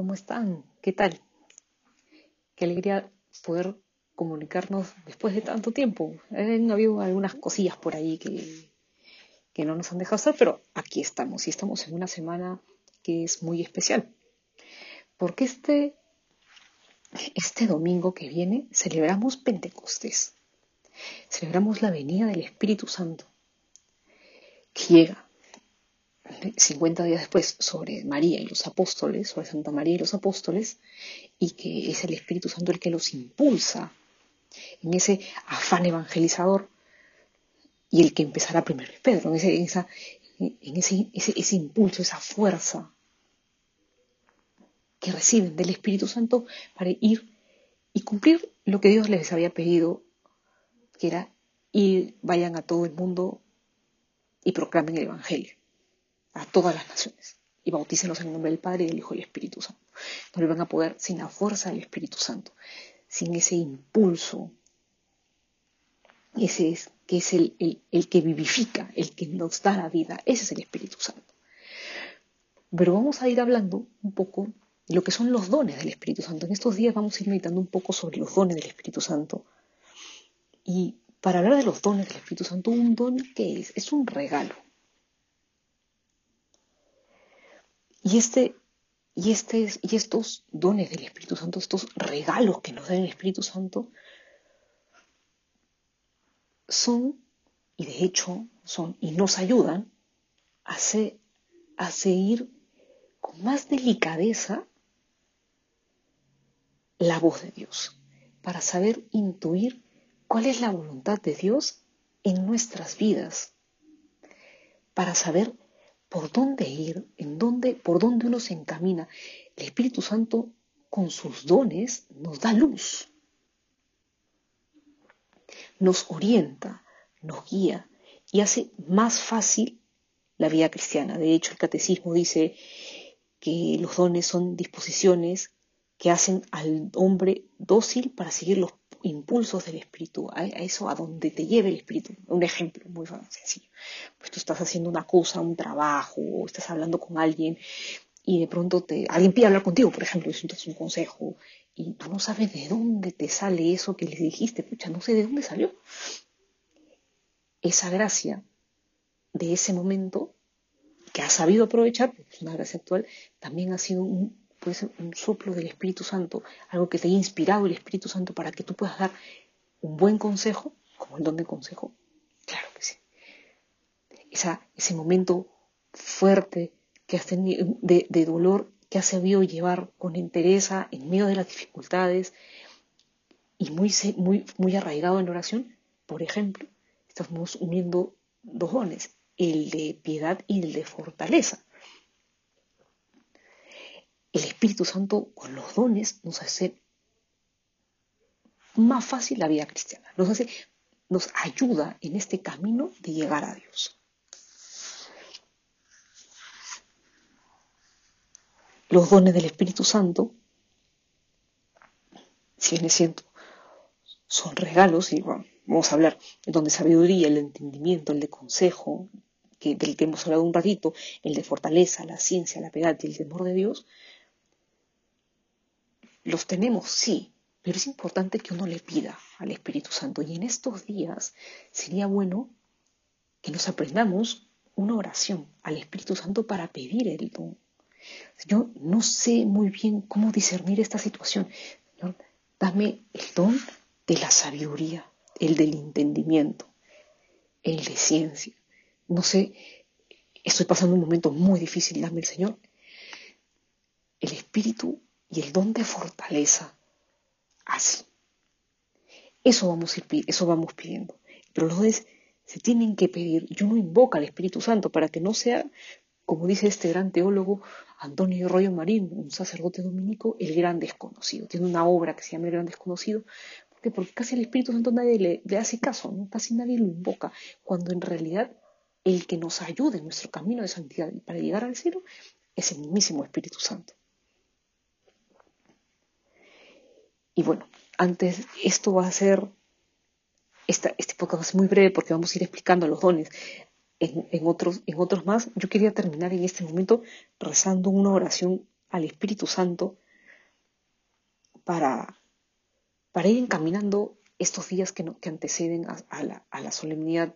¿Cómo están? ¿Qué tal? Qué alegría poder comunicarnos después de tanto tiempo. Han habido algunas cosillas por ahí que, que no nos han dejado hacer, pero aquí estamos y estamos en una semana que es muy especial. Porque este, este domingo que viene celebramos Pentecostés. Celebramos la venida del Espíritu Santo que llega 50 días después sobre María y los apóstoles, sobre Santa María y los apóstoles, y que es el Espíritu Santo el que los impulsa en ese afán evangelizador y el que empezará primero es Pedro, en, ese, en ese, ese impulso, esa fuerza que reciben del Espíritu Santo para ir y cumplir lo que Dios les había pedido, que era ir, vayan a todo el mundo y proclamen el Evangelio a todas las naciones y bautícenlos en el nombre del Padre, del Hijo y del Espíritu Santo. No le van a poder sin la fuerza del Espíritu Santo, sin ese impulso, ese es, que es el, el, que vivifica, el que nos da la vida, ese es el Espíritu Santo. Pero vamos a ir hablando un poco de lo que son los dones del Espíritu Santo. En estos días vamos a ir meditando un poco sobre los dones del Espíritu Santo. Y para hablar de los dones del Espíritu Santo, un don que es, es un regalo. Y, este, y, este, y estos dones del Espíritu Santo, estos regalos que nos da el Espíritu Santo, son, y de hecho son, y nos ayudan a, a seguir con más delicadeza la voz de Dios, para saber intuir cuál es la voluntad de Dios en nuestras vidas, para saber por dónde ir, en dónde, por dónde uno se encamina. El Espíritu Santo con sus dones nos da luz, nos orienta, nos guía y hace más fácil la vida cristiana. De hecho, el catecismo dice que los dones son disposiciones que hacen al hombre dócil para seguir los impulsos del espíritu, a, eso a donde te lleve el espíritu. Un ejemplo muy sencillo. Pues tú estás haciendo una cosa, un trabajo, o estás hablando con alguien y de pronto te, alguien pide hablar contigo, por ejemplo, necesitas un consejo y tú no sabes de dónde te sale eso que le dijiste, pucha, no sé de dónde salió. Esa gracia de ese momento que has sabido aprovechar, es una gracia actual, también ha sido un, puede ser un soplo del Espíritu Santo, algo que te haya inspirado el Espíritu Santo para que tú puedas dar un buen consejo, como el don de consejo, claro que sí. ese momento fuerte que has tenido, de, dolor que has sabido llevar con entereza en medio de las dificultades y muy, muy, muy arraigado en oración, por ejemplo, estamos uniendo dos dones, el de piedad y el de fortaleza el Espíritu Santo con los dones nos hace más fácil la vida cristiana, nos hace, nos ayuda en este camino de llegar a Dios. Los dones del Espíritu Santo, si bien es cierto, son regalos, y vamos a hablar del don de sabiduría, el de entendimiento, el de consejo, que, del que hemos hablado un ratito, el de fortaleza, la ciencia, la piedad y el temor de Dios, los tenemos, sí, pero es importante que uno le pida al Espíritu Santo. Y en estos días sería bueno que nos aprendamos una oración al Espíritu Santo para pedir el don. Yo no sé muy bien cómo discernir esta situación. Señor, dame el don de la sabiduría, el del entendimiento, el de ciencia. No sé, estoy pasando un momento muy difícil, dame el Señor. El Espíritu y el don de fortaleza. Así. Eso vamos, ir, eso vamos pidiendo. Pero los dones se tienen que pedir. Yo no invoco al Espíritu Santo para que no sea, como dice este gran teólogo Antonio Royo Marín, un sacerdote dominico, el gran desconocido. Tiene una obra que se llama El gran desconocido. ¿Por Porque casi el Espíritu Santo nadie le, hace caso, ¿no? casi nadie lo invoca, cuando en realidad el que nos ayude en nuestro camino de santidad para llegar al cielo es el mismísimo Espíritu Santo. Y bueno, antes, esto va a ser, este podcast es muy breve porque vamos a ir explicando los dones en, otros, en otros más. Yo quería terminar en este momento rezando una oración al Espíritu Santo para, para ir encaminando estos días que, que anteceden a, la, a la solemnidad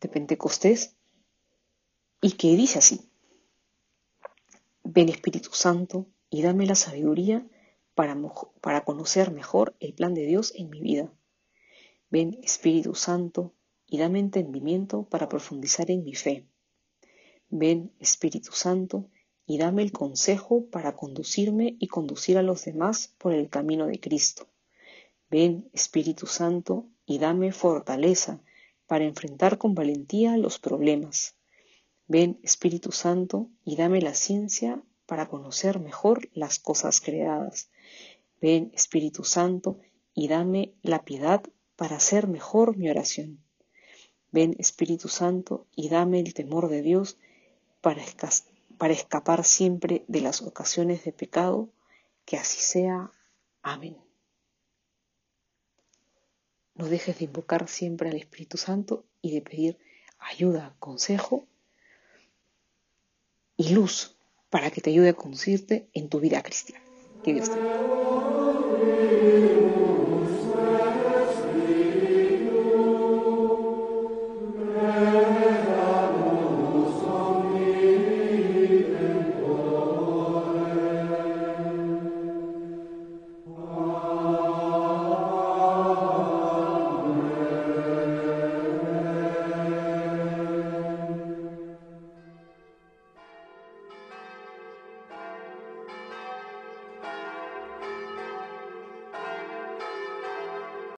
de Pentecostés y que dice así, ven Espíritu Santo y dame la sabiduría para, para conocer mejor el plan de Dios en mi vida. Ven Espíritu Santo y dame entendimiento para profundizar en mi fe. Ven Espíritu Santo y dame el consejo para conducirme y conducir a los demás por el camino de Cristo. Ven Espíritu Santo y dame fortaleza para enfrentar con valentía los problemas. Ven Espíritu Santo y dame la ciencia para conocer mejor las cosas creadas. Ven Espíritu Santo y dame la piedad para hacer mejor mi oración. Ven Espíritu Santo y dame el temor de Dios para, para escapar siempre de las ocasiones de pecado. Que así sea. Amén. No dejes de invocar siempre al Espíritu Santo y de pedir ayuda, consejo y luz para que te ayude a conducirte en tu vida cristiana. Que Dios te bendiga.